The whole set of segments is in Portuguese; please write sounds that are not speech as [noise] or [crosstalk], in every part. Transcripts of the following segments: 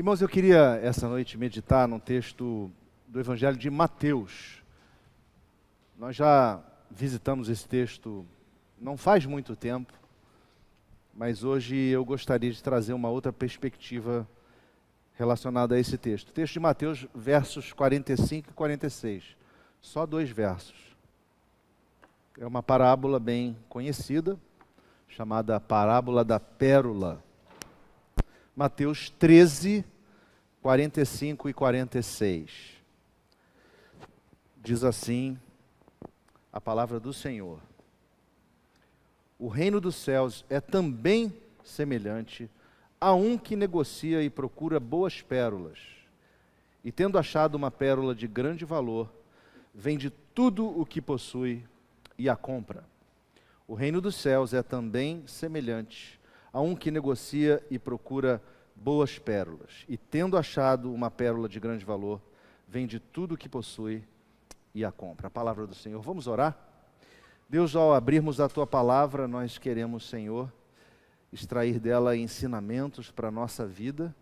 Irmãos, eu queria essa noite meditar num texto do Evangelho de Mateus. Nós já visitamos esse texto não faz muito tempo, mas hoje eu gostaria de trazer uma outra perspectiva relacionada a esse texto. texto de Mateus, versos 45 e 46. Só dois versos. É uma parábola bem conhecida, chamada Parábola da Pérola. Mateus 13, 45 e 46. Diz assim a palavra do Senhor: O reino dos céus é também semelhante a um que negocia e procura boas pérolas. E tendo achado uma pérola de grande valor, vende tudo o que possui e a compra. O reino dos céus é também semelhante a um que negocia e procura boas pérolas. E tendo achado uma pérola de grande valor, vende tudo o que possui e a compra. A palavra do Senhor. Vamos orar? Deus, ao abrirmos a tua palavra, nós queremos, Senhor, extrair dela ensinamentos para a nossa vida,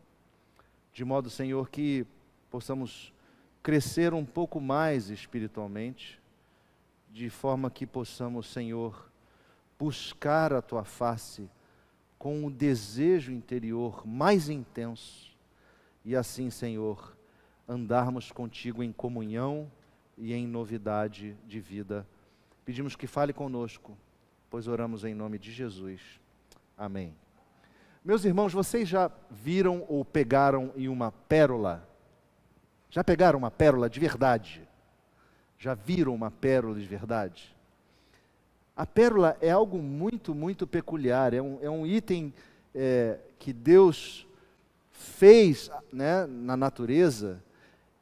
de modo, Senhor, que possamos crescer um pouco mais espiritualmente, de forma que possamos, Senhor, buscar a tua face com o desejo interior mais intenso e assim, Senhor, andarmos contigo em comunhão e em novidade de vida. Pedimos que fale conosco, pois oramos em nome de Jesus. Amém. Meus irmãos, vocês já viram ou pegaram em uma pérola? Já pegaram uma pérola de verdade? Já viram uma pérola de verdade? A pérola é algo muito, muito peculiar, é um, é um item é, que Deus fez né, na natureza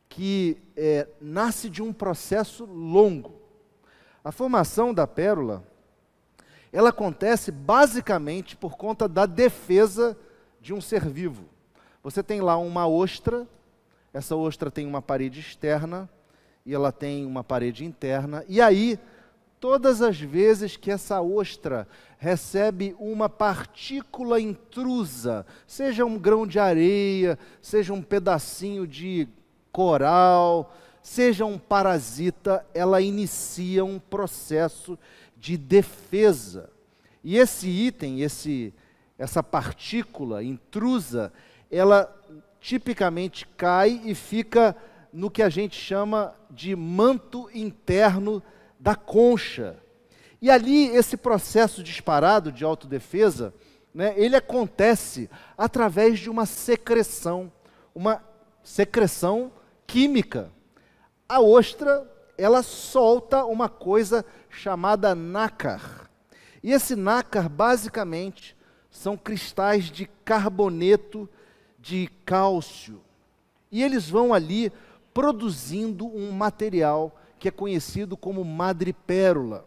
que é, nasce de um processo longo. A formação da pérola, ela acontece basicamente por conta da defesa de um ser vivo. Você tem lá uma ostra, essa ostra tem uma parede externa e ela tem uma parede interna, e aí todas as vezes que essa ostra recebe uma partícula intrusa, seja um grão de areia, seja um pedacinho de coral, seja um parasita, ela inicia um processo de defesa. E esse item, esse, essa partícula intrusa, ela tipicamente cai e fica no que a gente chama de manto interno da concha. E ali esse processo disparado de autodefesa, né, ele acontece através de uma secreção, uma secreção química. A ostra, ela solta uma coisa chamada nácar. E esse nácar, basicamente, são cristais de carboneto de cálcio. E eles vão ali produzindo um material que é conhecido como madrepérola.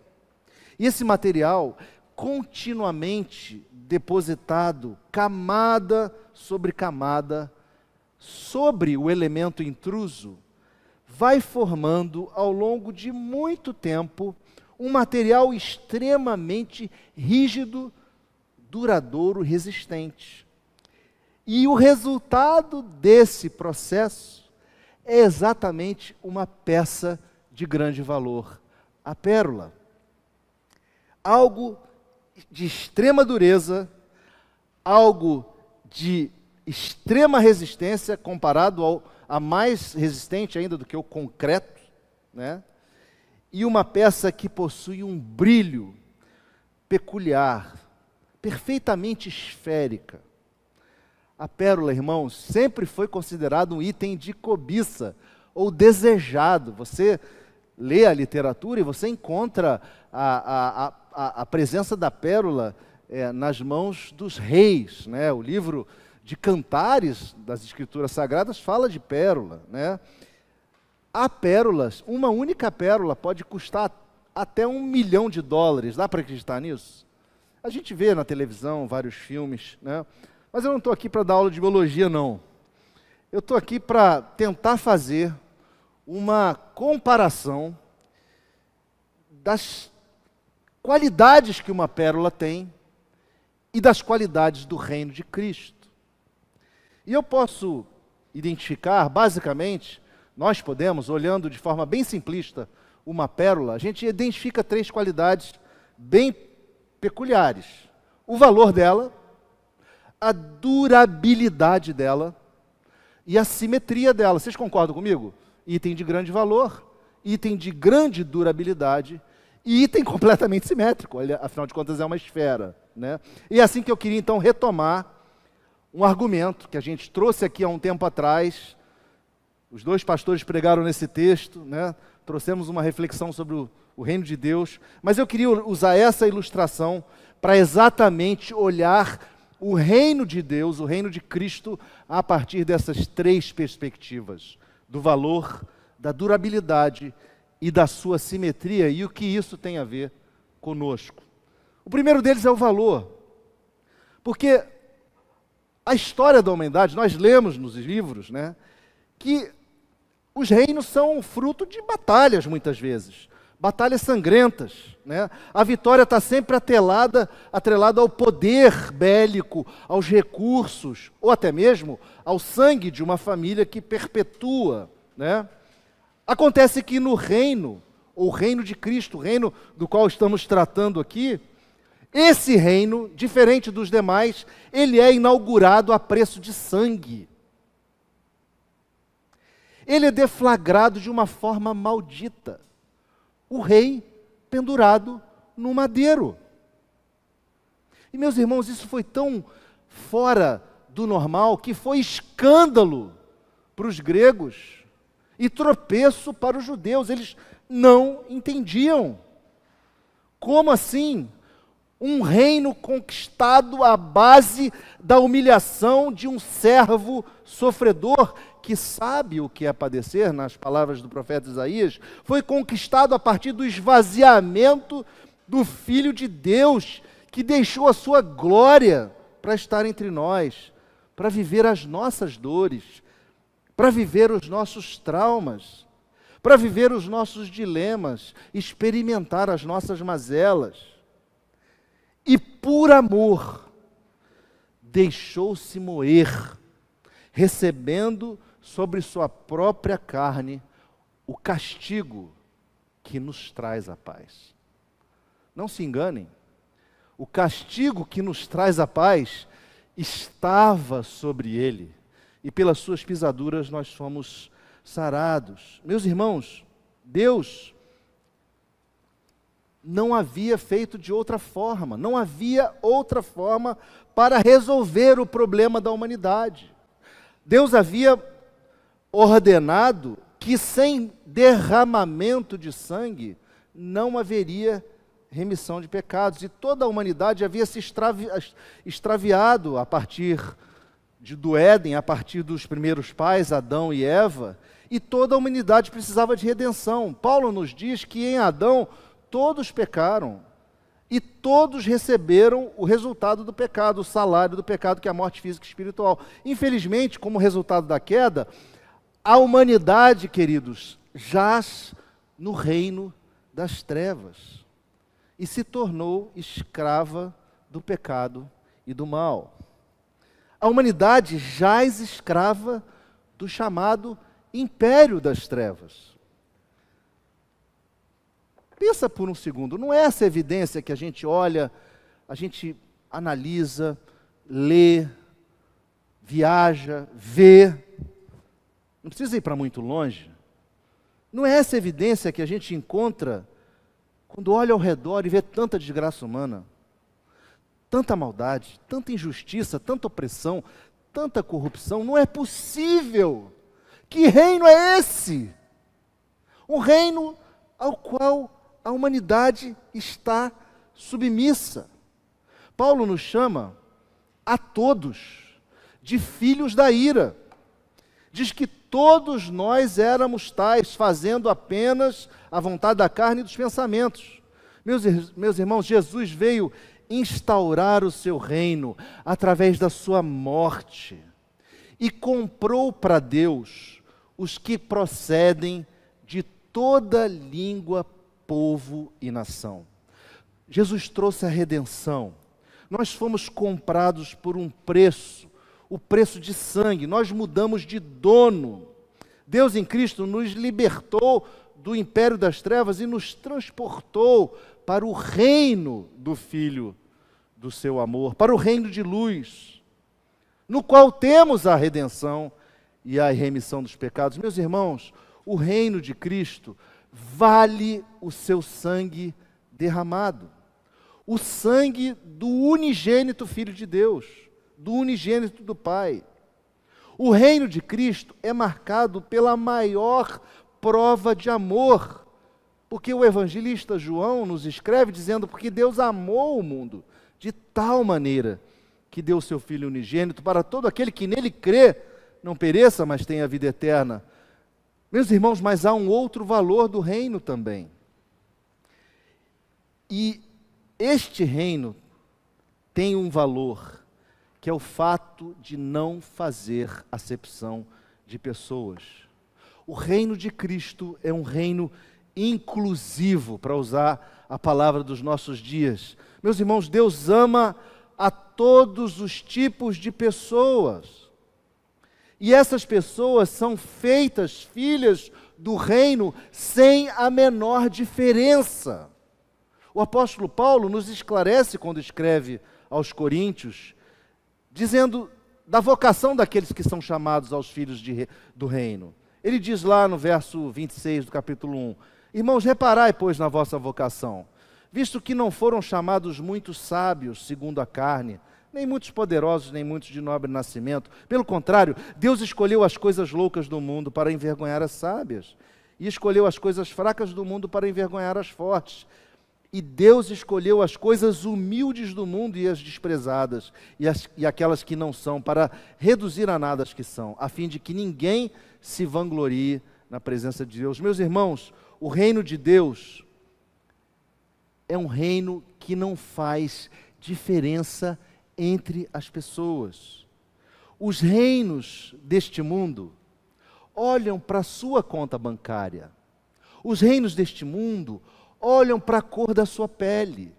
E esse material, continuamente depositado, camada sobre camada, sobre o elemento intruso, vai formando ao longo de muito tempo um material extremamente rígido, duradouro, resistente. E o resultado desse processo é exatamente uma peça de grande valor, a pérola. Algo de extrema dureza, algo de extrema resistência comparado ao a mais resistente ainda do que o concreto, né? E uma peça que possui um brilho peculiar, perfeitamente esférica. A pérola, irmãos, sempre foi considerado um item de cobiça ou desejado. Você lê a literatura e você encontra a, a, a, a presença da pérola é, nas mãos dos reis. Né? O livro de cantares das escrituras sagradas fala de pérola. Né? Há pérolas, uma única pérola pode custar até um milhão de dólares. Dá para acreditar nisso? A gente vê na televisão vários filmes, né? mas eu não estou aqui para dar aula de biologia, não. Eu estou aqui para tentar fazer uma comparação das qualidades que uma pérola tem e das qualidades do reino de Cristo. E eu posso identificar, basicamente, nós podemos, olhando de forma bem simplista, uma pérola, a gente identifica três qualidades bem peculiares: o valor dela, a durabilidade dela e a simetria dela. Vocês concordam comigo? Item de grande valor, item de grande durabilidade e item [laughs] completamente simétrico, afinal de contas é uma esfera. Né? E é assim que eu queria então retomar um argumento que a gente trouxe aqui há um tempo atrás. Os dois pastores pregaram nesse texto, né? trouxemos uma reflexão sobre o, o reino de Deus, mas eu queria usar essa ilustração para exatamente olhar o reino de Deus, o reino de Cristo, a partir dessas três perspectivas: do valor, da durabilidade e da sua simetria, e o que isso tem a ver conosco. O primeiro deles é o valor, porque a história da humanidade, nós lemos nos livros, né, que os reinos são fruto de batalhas muitas vezes, batalhas sangrentas. Né? A vitória está sempre atrelada, atrelada ao poder bélico, aos recursos, ou até mesmo ao sangue de uma família que perpetua. Né? Acontece que no reino, o reino de Cristo, o reino do qual estamos tratando aqui, esse reino, diferente dos demais, ele é inaugurado a preço de sangue. Ele é deflagrado de uma forma maldita. O rei pendurado no madeiro. E meus irmãos, isso foi tão fora do normal que foi escândalo para os gregos e tropeço para os judeus. Eles não entendiam. Como assim? um reino conquistado à base da humilhação de um servo sofredor que sabe o que é padecer, nas palavras do profeta Isaías, foi conquistado a partir do esvaziamento do Filho de Deus, que deixou a sua glória para estar entre nós, para viver as nossas dores, para viver os nossos traumas, para viver os nossos dilemas, experimentar as nossas mazelas. E por amor deixou-se moer, recebendo sobre sua própria carne o castigo que nos traz a paz. Não se enganem, o castigo que nos traz a paz estava sobre ele, e pelas suas pisaduras nós fomos sarados. Meus irmãos, Deus não havia feito de outra forma, não havia outra forma para resolver o problema da humanidade. Deus havia ordenado que sem derramamento de sangue não haveria remissão de pecados, e toda a humanidade havia se extravi extraviado a partir de, do Éden, a partir dos primeiros pais, Adão e Eva, e toda a humanidade precisava de redenção. Paulo nos diz que em Adão todos pecaram e todos receberam o resultado do pecado, o salário do pecado, que é a morte física e espiritual. Infelizmente, como resultado da queda, a humanidade, queridos, jaz no reino das trevas e se tornou escrava do pecado e do mal. A humanidade jaz escrava do chamado império das trevas. Pensa por um segundo, não é essa evidência que a gente olha, a gente analisa, lê, viaja, vê. Não precisa ir para muito longe. Não é essa evidência que a gente encontra quando olha ao redor e vê tanta desgraça humana, tanta maldade, tanta injustiça, tanta opressão, tanta corrupção. Não é possível. Que reino é esse? Um reino ao qual a humanidade está submissa. Paulo nos chama a todos de filhos da ira. Diz que todos nós éramos tais, fazendo apenas a vontade da carne e dos pensamentos. Meus, meus irmãos, Jesus veio instaurar o seu reino através da sua morte e comprou para Deus os que procedem de toda língua povo e nação. Jesus trouxe a redenção. Nós fomos comprados por um preço, o preço de sangue, nós mudamos de dono. Deus em Cristo nos libertou do império das trevas e nos transportou para o reino do Filho do seu amor, para o reino de luz, no qual temos a redenção e a remissão dos pecados. Meus irmãos, o reino de Cristo vale o seu sangue derramado. O sangue do unigênito Filho de Deus, do unigênito do Pai. O reino de Cristo é marcado pela maior prova de amor. Porque o evangelista João nos escreve dizendo: porque Deus amou o mundo de tal maneira que deu seu Filho unigênito para todo aquele que nele crê, não pereça, mas tenha vida eterna. Meus irmãos, mas há um outro valor do reino também. E este reino tem um valor, que é o fato de não fazer acepção de pessoas. O reino de Cristo é um reino inclusivo, para usar a palavra dos nossos dias. Meus irmãos, Deus ama a todos os tipos de pessoas. E essas pessoas são feitas filhas do reino sem a menor diferença. O apóstolo Paulo nos esclarece quando escreve aos Coríntios, dizendo da vocação daqueles que são chamados aos filhos de, do reino. Ele diz lá no verso 26 do capítulo 1: Irmãos, reparai, pois, na vossa vocação, visto que não foram chamados muitos sábios segundo a carne, nem muitos poderosos, nem muitos de nobre nascimento. Pelo contrário, Deus escolheu as coisas loucas do mundo para envergonhar as sábias, e escolheu as coisas fracas do mundo para envergonhar as fortes. E Deus escolheu as coisas humildes do mundo e as desprezadas, e, as, e aquelas que não são, para reduzir a nada as que são, a fim de que ninguém se vanglorie na presença de Deus. Meus irmãos, o reino de Deus é um reino que não faz diferença entre as pessoas. Os reinos deste mundo olham para a sua conta bancária. Os reinos deste mundo olham para a cor da sua pele.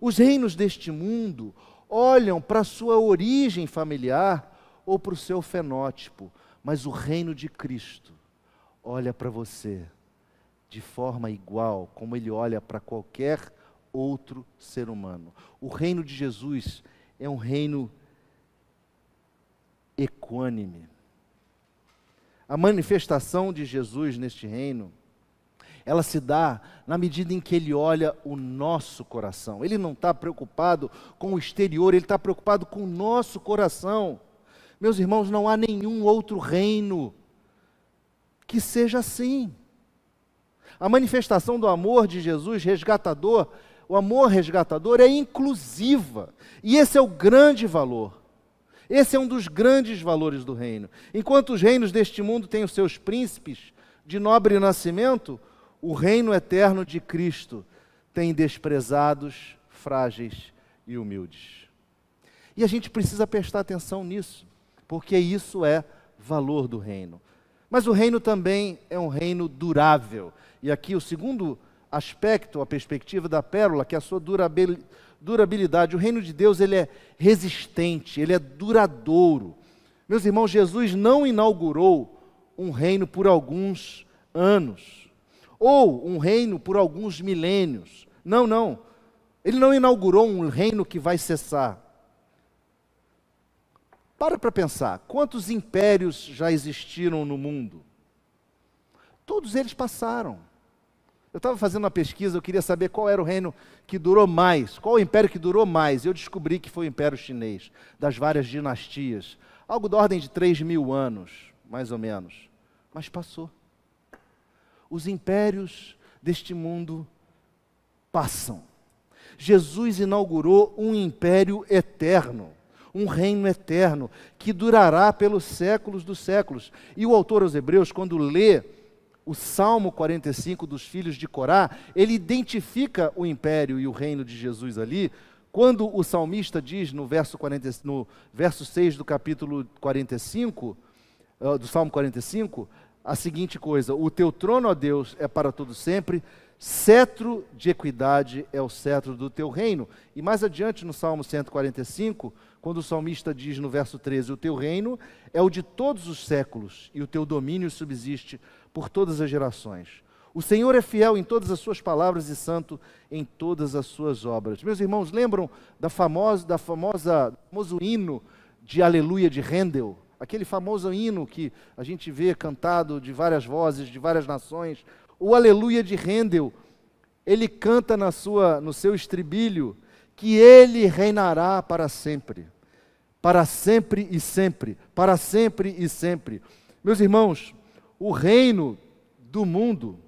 Os reinos deste mundo olham para a sua origem familiar ou para o seu fenótipo, mas o reino de Cristo olha para você de forma igual como ele olha para qualquer outro ser humano. O reino de Jesus é um reino equânime. A manifestação de Jesus neste reino ela se dá na medida em que ele olha o nosso coração. Ele não está preocupado com o exterior, ele está preocupado com o nosso coração. Meus irmãos, não há nenhum outro reino que seja assim. A manifestação do amor de Jesus resgatador, o amor resgatador é inclusiva. E esse é o grande valor. Esse é um dos grandes valores do reino. Enquanto os reinos deste mundo têm os seus príncipes de nobre nascimento, o reino eterno de Cristo tem desprezados, frágeis e humildes. E a gente precisa prestar atenção nisso, porque isso é valor do reino. Mas o reino também é um reino durável. E aqui o segundo aspecto, a perspectiva da pérola, que é a sua durabilidade. O reino de Deus ele é resistente, ele é duradouro. Meus irmãos, Jesus não inaugurou um reino por alguns anos ou um reino por alguns milênios. Não, não. Ele não inaugurou um reino que vai cessar. Para para pensar, quantos impérios já existiram no mundo? Todos eles passaram. Eu estava fazendo uma pesquisa, eu queria saber qual era o reino que durou mais, qual o império que durou mais. Eu descobri que foi o Império Chinês, das várias dinastias. Algo da ordem de 3 mil anos, mais ou menos. Mas passou os impérios deste mundo passam. Jesus inaugurou um império eterno, um reino eterno, que durará pelos séculos dos séculos. E o autor aos Hebreus, quando lê o Salmo 45 dos filhos de Corá, ele identifica o império e o reino de Jesus ali, quando o salmista diz no verso, 40, no verso 6 do capítulo 45, uh, do Salmo 45, a seguinte coisa: O teu trono, ó Deus, é para todo sempre, cetro de equidade é o cetro do teu reino. E mais adiante no Salmo 145, quando o salmista diz no verso 13: O teu reino é o de todos os séculos, e o teu domínio subsiste por todas as gerações. O Senhor é fiel em todas as suas palavras e santo em todas as suas obras. Meus irmãos, lembram da famosa, da famosa famoso hino de Aleluia de Handel? Aquele famoso hino que a gente vê cantado de várias vozes, de várias nações. O Aleluia de Handel, ele canta na sua, no seu estribilho que ele reinará para sempre. Para sempre e sempre, para sempre e sempre. Meus irmãos, o reino do mundo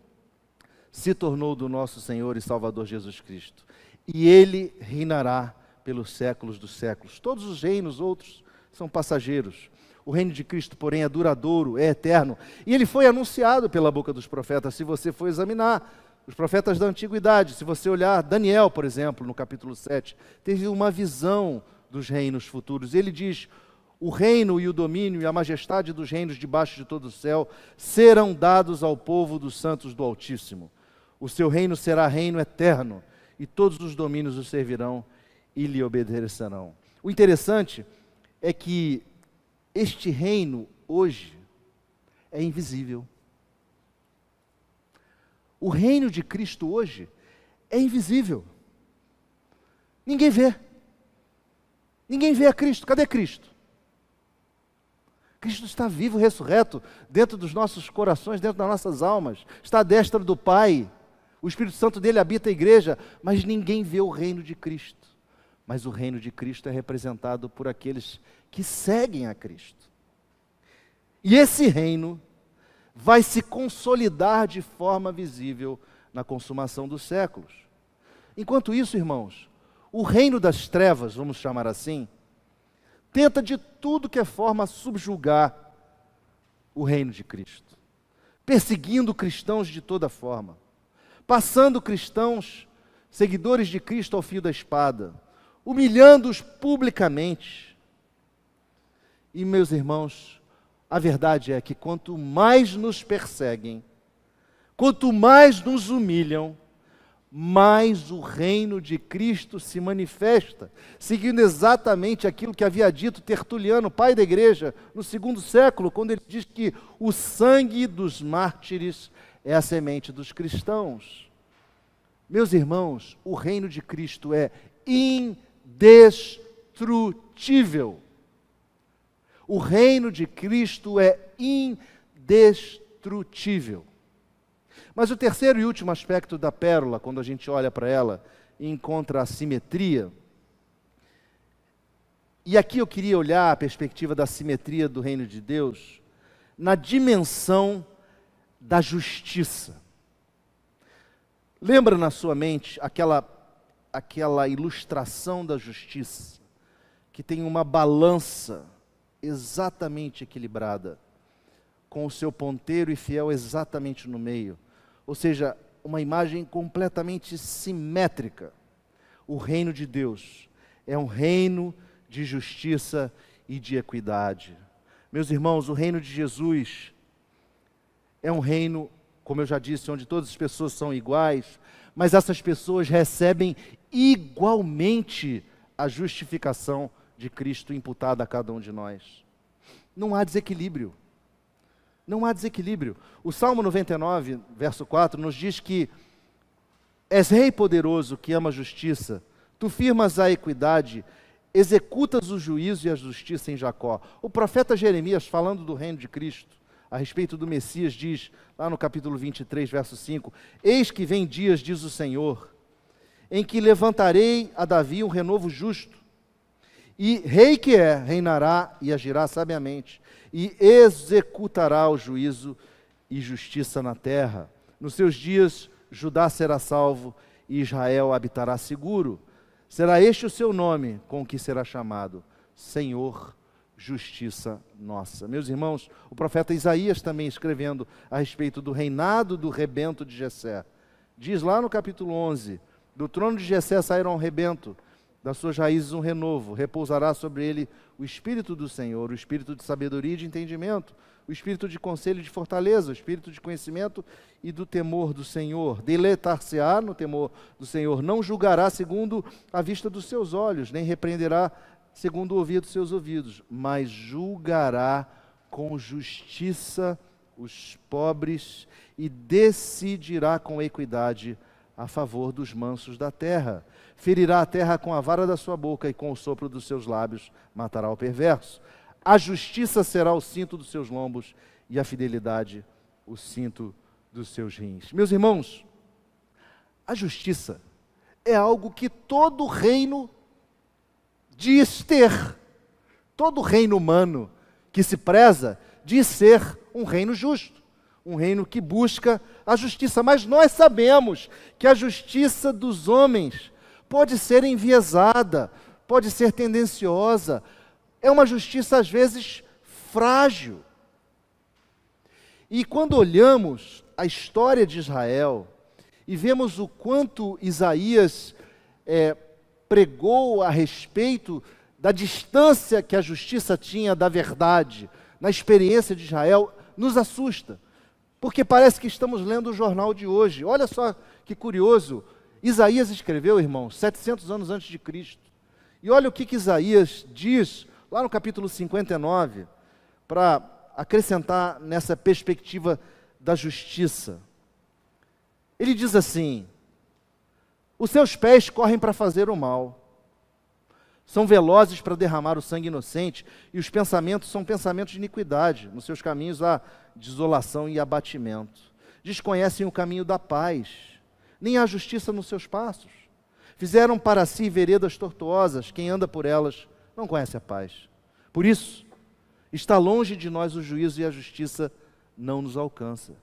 se tornou do nosso Senhor e Salvador Jesus Cristo. E ele reinará pelos séculos dos séculos. Todos os reinos outros são passageiros. O reino de Cristo, porém, é duradouro, é eterno. E ele foi anunciado pela boca dos profetas, se você for examinar os profetas da antiguidade. Se você olhar Daniel, por exemplo, no capítulo 7, teve uma visão dos reinos futuros. Ele diz: o reino e o domínio e a majestade dos reinos debaixo de todo o céu serão dados ao povo dos santos do Altíssimo. O seu reino será reino eterno, e todos os domínios o servirão e lhe obedecerão. O interessante é que este reino hoje é invisível. O reino de Cristo hoje é invisível. Ninguém vê. Ninguém vê a Cristo. Cadê Cristo? Cristo está vivo, ressurreto, dentro dos nossos corações, dentro das nossas almas. Está à destra do Pai. O Espírito Santo dele habita a igreja, mas ninguém vê o reino de Cristo. Mas o reino de Cristo é representado por aqueles que seguem a Cristo. E esse reino vai se consolidar de forma visível na consumação dos séculos. Enquanto isso, irmãos, o reino das trevas, vamos chamar assim, tenta de tudo que é forma subjugar o reino de Cristo, perseguindo cristãos de toda forma passando cristãos, seguidores de Cristo ao fio da espada, humilhando-os publicamente. E, meus irmãos, a verdade é que quanto mais nos perseguem, quanto mais nos humilham, mais o reino de Cristo se manifesta, seguindo exatamente aquilo que havia dito Tertuliano, pai da igreja, no segundo século, quando ele diz que o sangue dos mártires é a semente dos cristãos. Meus irmãos, o reino de Cristo é indestrutível. O reino de Cristo é indestrutível. Mas o terceiro e último aspecto da pérola, quando a gente olha para ela e encontra a simetria, e aqui eu queria olhar a perspectiva da simetria do reino de Deus na dimensão da justiça. Lembra na sua mente aquela, aquela ilustração da justiça, que tem uma balança exatamente equilibrada, com o seu ponteiro e fiel exatamente no meio. Ou seja, uma imagem completamente simétrica. O reino de Deus é um reino de justiça e de equidade. Meus irmãos, o reino de Jesus é um reino, como eu já disse, onde todas as pessoas são iguais, mas essas pessoas recebem igualmente a justificação de Cristo imputada a cada um de nós. Não há desequilíbrio. Não há desequilíbrio. O Salmo 99, verso 4, nos diz que és rei poderoso que ama a justiça, tu firmas a equidade, executas o juízo e a justiça em Jacó. O profeta Jeremias, falando do reino de Cristo, a respeito do Messias, diz lá no capítulo 23, verso 5: Eis que vem dias, diz o Senhor, em que levantarei a Davi um renovo justo, e rei que é, reinará e agirá sabiamente, e executará o juízo e justiça na terra. Nos seus dias, Judá será salvo e Israel habitará seguro. Será este o seu nome com que será chamado Senhor justiça nossa. Meus irmãos, o profeta Isaías também escrevendo a respeito do reinado do rebento de Jessé, diz lá no capítulo 11: Do trono de Jessé sairá um rebento, das suas raízes um renovo, repousará sobre ele o espírito do Senhor, o espírito de sabedoria e de entendimento, o espírito de conselho e de fortaleza, o espírito de conhecimento e do temor do Senhor. Deletar-se-á no temor do Senhor, não julgará segundo a vista dos seus olhos, nem repreenderá segundo o ouvir dos seus ouvidos, mas julgará com justiça os pobres e decidirá com equidade a favor dos mansos da terra. Ferirá a terra com a vara da sua boca e com o sopro dos seus lábios matará o perverso. A justiça será o cinto dos seus lombos e a fidelidade o cinto dos seus rins. Meus irmãos, a justiça é algo que todo reino diz ter. Todo reino humano que se preza diz ser um reino justo, um reino que busca a justiça. Mas nós sabemos que a justiça dos homens pode ser enviesada, pode ser tendenciosa, é uma justiça às vezes frágil. E quando olhamos a história de Israel e vemos o quanto Isaías é, pregou a respeito da distância que a justiça tinha da verdade na experiência de Israel, nos assusta, porque parece que estamos lendo o jornal de hoje. Olha só que curioso. Isaías escreveu, irmãos, 700 anos antes de Cristo. E olha o que, que Isaías diz lá no capítulo 59, para acrescentar nessa perspectiva da justiça. Ele diz assim: Os seus pés correm para fazer o mal, são velozes para derramar o sangue inocente, e os pensamentos são pensamentos de iniquidade. Nos seus caminhos há desolação e abatimento. Desconhecem o caminho da paz, nem há justiça nos seus passos. Fizeram para si veredas tortuosas, quem anda por elas não conhece a paz. Por isso, está longe de nós o juízo e a justiça não nos alcança.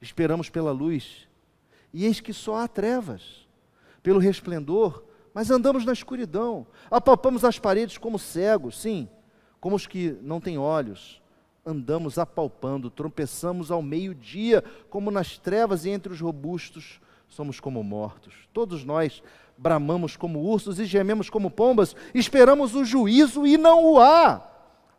Esperamos pela luz, e eis que só há trevas. Pelo resplendor, mas andamos na escuridão. Apalpamos as paredes como cegos, sim, como os que não têm olhos. Andamos apalpando, tropeçamos ao meio-dia, como nas trevas e entre os robustos, somos como mortos. Todos nós bramamos como ursos e gememos como pombas, esperamos o juízo e não o há.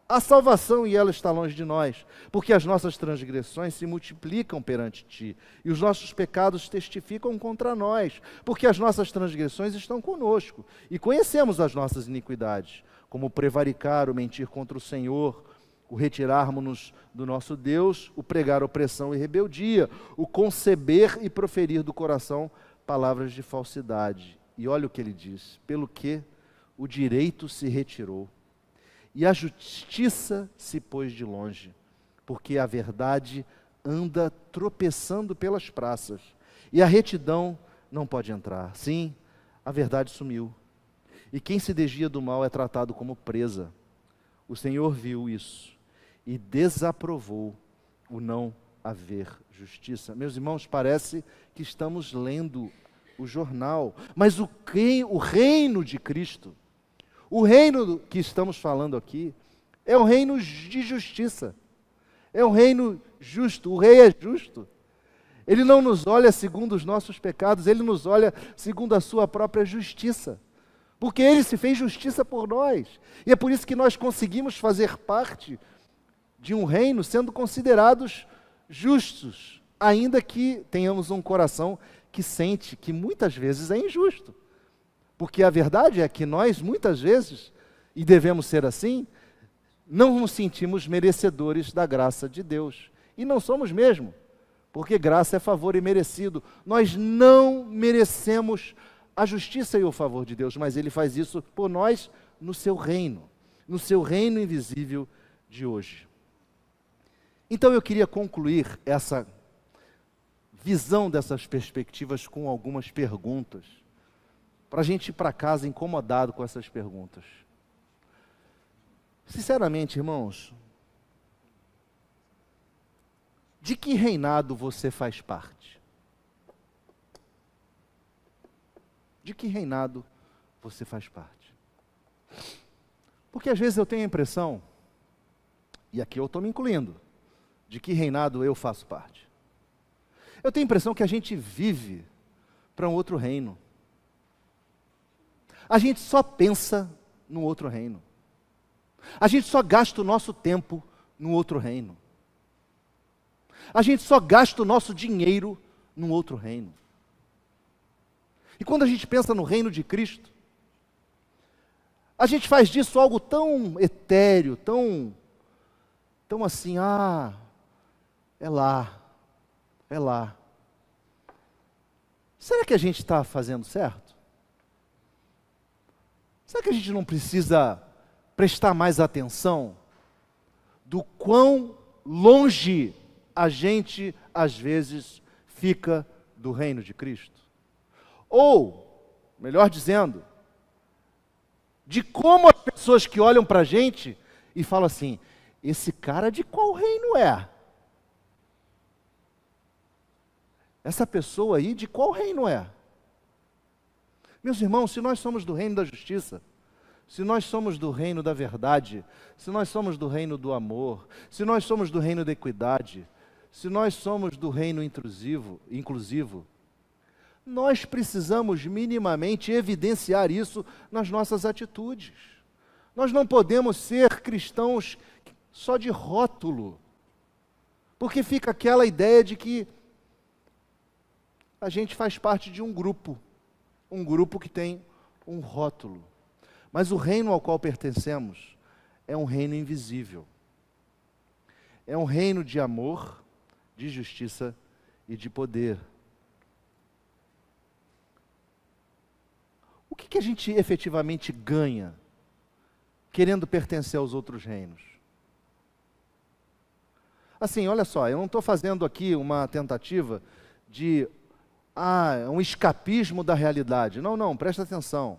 A salvação e ela está longe de nós, porque as nossas transgressões se multiplicam perante ti, e os nossos pecados testificam contra nós, porque as nossas transgressões estão conosco, e conhecemos as nossas iniquidades, como prevaricar, o mentir contra o Senhor, o retirarmos-nos do nosso Deus, o pregar opressão e rebeldia, o conceber e proferir do coração palavras de falsidade. E olha o que ele diz: pelo que o direito se retirou e a justiça se pôs de longe, porque a verdade anda tropeçando pelas praças, e a retidão não pode entrar. Sim, a verdade sumiu. E quem se desvia do mal é tratado como presa. O Senhor viu isso e desaprovou o não haver justiça. Meus irmãos, parece que estamos lendo o jornal, mas o, quem, o reino de Cristo o reino que estamos falando aqui é um reino de justiça. É um reino justo. O rei é justo. Ele não nos olha segundo os nossos pecados, ele nos olha segundo a sua própria justiça. Porque ele se fez justiça por nós. E é por isso que nós conseguimos fazer parte de um reino sendo considerados justos, ainda que tenhamos um coração que sente que muitas vezes é injusto. Porque a verdade é que nós, muitas vezes, e devemos ser assim, não nos sentimos merecedores da graça de Deus. E não somos mesmo, porque graça é favor e merecido. Nós não merecemos a justiça e o favor de Deus, mas Ele faz isso por nós no seu reino, no seu reino invisível de hoje. Então eu queria concluir essa visão dessas perspectivas com algumas perguntas para a gente ir para casa incomodado com essas perguntas. Sinceramente, irmãos, de que reinado você faz parte? De que reinado você faz parte? Porque às vezes eu tenho a impressão, e aqui eu estou me incluindo, de que reinado eu faço parte. Eu tenho a impressão que a gente vive para um outro reino a gente só pensa no outro reino. A gente só gasta o nosso tempo no outro reino. A gente só gasta o nosso dinheiro no outro reino. E quando a gente pensa no reino de Cristo, A gente faz disso algo tão etéreo, tão, tão assim, ah, é lá, é lá. Será que a gente está fazendo certo? Será que a gente não precisa prestar mais atenção do quão longe a gente, às vezes, fica do reino de Cristo? Ou, melhor dizendo, de como as pessoas que olham para a gente e falam assim: esse cara de qual reino é? Essa pessoa aí de qual reino é? Meus irmãos, se nós somos do reino da justiça, se nós somos do reino da verdade, se nós somos do reino do amor, se nós somos do reino da equidade, se nós somos do reino intrusivo, inclusivo, nós precisamos minimamente evidenciar isso nas nossas atitudes. Nós não podemos ser cristãos só de rótulo, porque fica aquela ideia de que a gente faz parte de um grupo, um grupo que tem um rótulo. Mas o reino ao qual pertencemos é um reino invisível. É um reino de amor, de justiça e de poder. O que, que a gente efetivamente ganha querendo pertencer aos outros reinos? Assim, olha só, eu não estou fazendo aqui uma tentativa de ah, um escapismo da realidade. Não, não, presta atenção.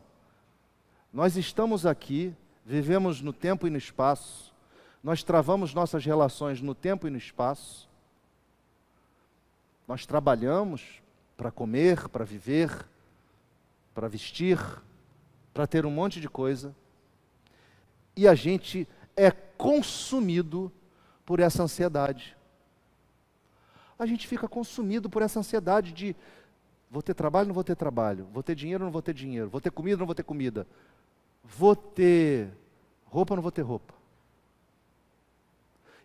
Nós estamos aqui, vivemos no tempo e no espaço, nós travamos nossas relações no tempo e no espaço, nós trabalhamos para comer, para viver, para vestir, para ter um monte de coisa, e a gente é consumido por essa ansiedade. A gente fica consumido por essa ansiedade de vou ter trabalho, não vou ter trabalho, vou ter dinheiro, não vou ter dinheiro, vou ter comida, não vou ter comida, Vou ter roupa ou não vou ter roupa?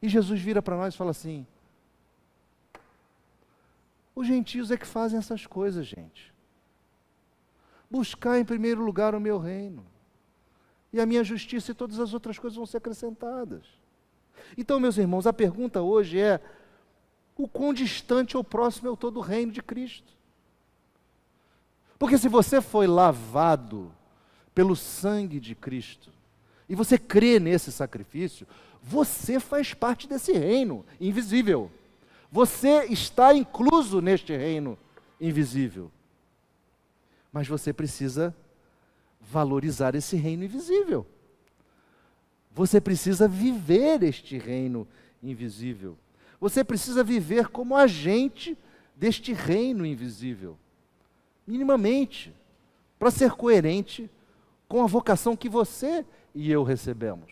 E Jesus vira para nós e fala assim: os gentios é que fazem essas coisas, gente. Buscar em primeiro lugar o meu reino. E a minha justiça e todas as outras coisas vão ser acrescentadas. Então, meus irmãos, a pergunta hoje é: o quão distante ou próximo eu estou do reino de Cristo? Porque se você foi lavado pelo sangue de Cristo, e você crê nesse sacrifício, você faz parte desse reino invisível. Você está incluso neste reino invisível. Mas você precisa valorizar esse reino invisível. Você precisa viver este reino invisível. Você precisa viver como agente deste reino invisível. Minimamente. Para ser coerente com a vocação que você e eu recebemos.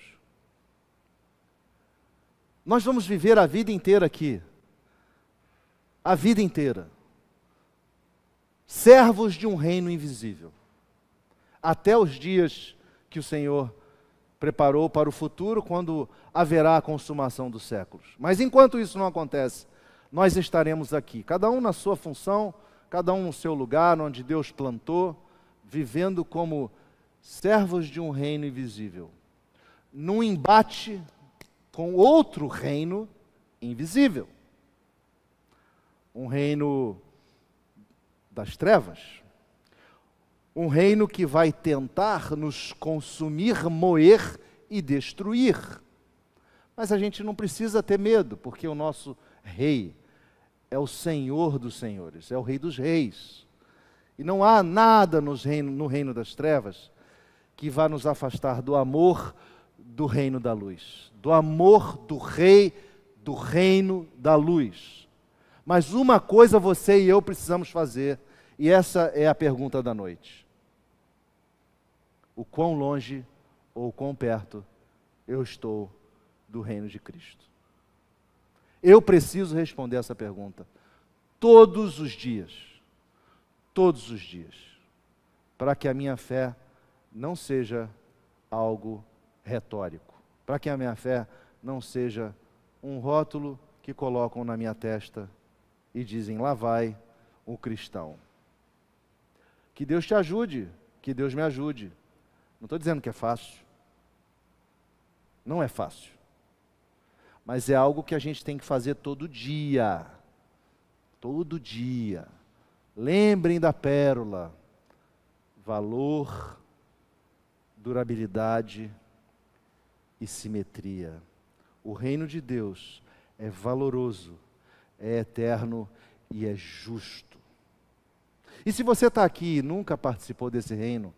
Nós vamos viver a vida inteira aqui, a vida inteira, servos de um reino invisível, até os dias que o Senhor preparou para o futuro, quando haverá a consumação dos séculos. Mas enquanto isso não acontece, nós estaremos aqui, cada um na sua função, cada um no seu lugar, onde Deus plantou, vivendo como servos de um reino invisível, num embate com outro reino invisível. Um reino das trevas. Um reino que vai tentar nos consumir, moer e destruir. Mas a gente não precisa ter medo, porque o nosso rei é o Senhor dos senhores, é o Rei dos reis. E não há nada reino, no reino das trevas que vá nos afastar do amor do reino da luz, do amor do rei do reino da luz. Mas uma coisa você e eu precisamos fazer, e essa é a pergunta da noite: o quão longe ou quão perto eu estou do reino de Cristo? Eu preciso responder essa pergunta todos os dias, todos os dias, para que a minha fé não seja algo retórico, para que a minha fé não seja um rótulo que colocam na minha testa e dizem: lá vai o cristão. Que Deus te ajude, que Deus me ajude Não estou dizendo que é fácil. Não é fácil. Mas é algo que a gente tem que fazer todo dia. Todo dia. Lembrem da pérola. Valor, durabilidade e simetria. O reino de Deus é valoroso, é eterno e é justo. E se você está aqui e nunca participou desse reino,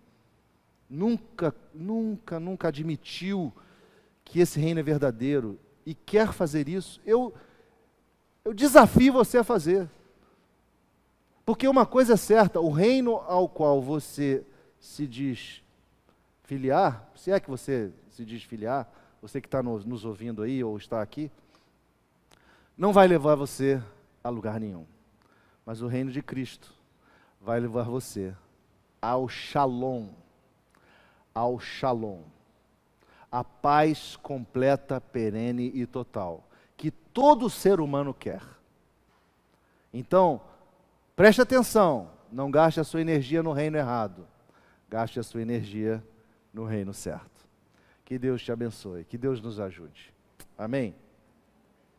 nunca, nunca, nunca admitiu que esse reino é verdadeiro e quer fazer isso, eu, eu desafio você a fazer. Porque uma coisa é certa: o reino ao qual você se diz filiar, se é que você se diz filiar, você que está nos, nos ouvindo aí ou está aqui, não vai levar você a lugar nenhum. Mas o reino de Cristo vai levar você ao shalom. Ao shalom. A paz completa, perene e total. Que todo ser humano quer. Então, preste atenção. Não gaste a sua energia no reino errado. Gaste a sua energia no reino certo. Que Deus te abençoe. Que Deus nos ajude. Amém?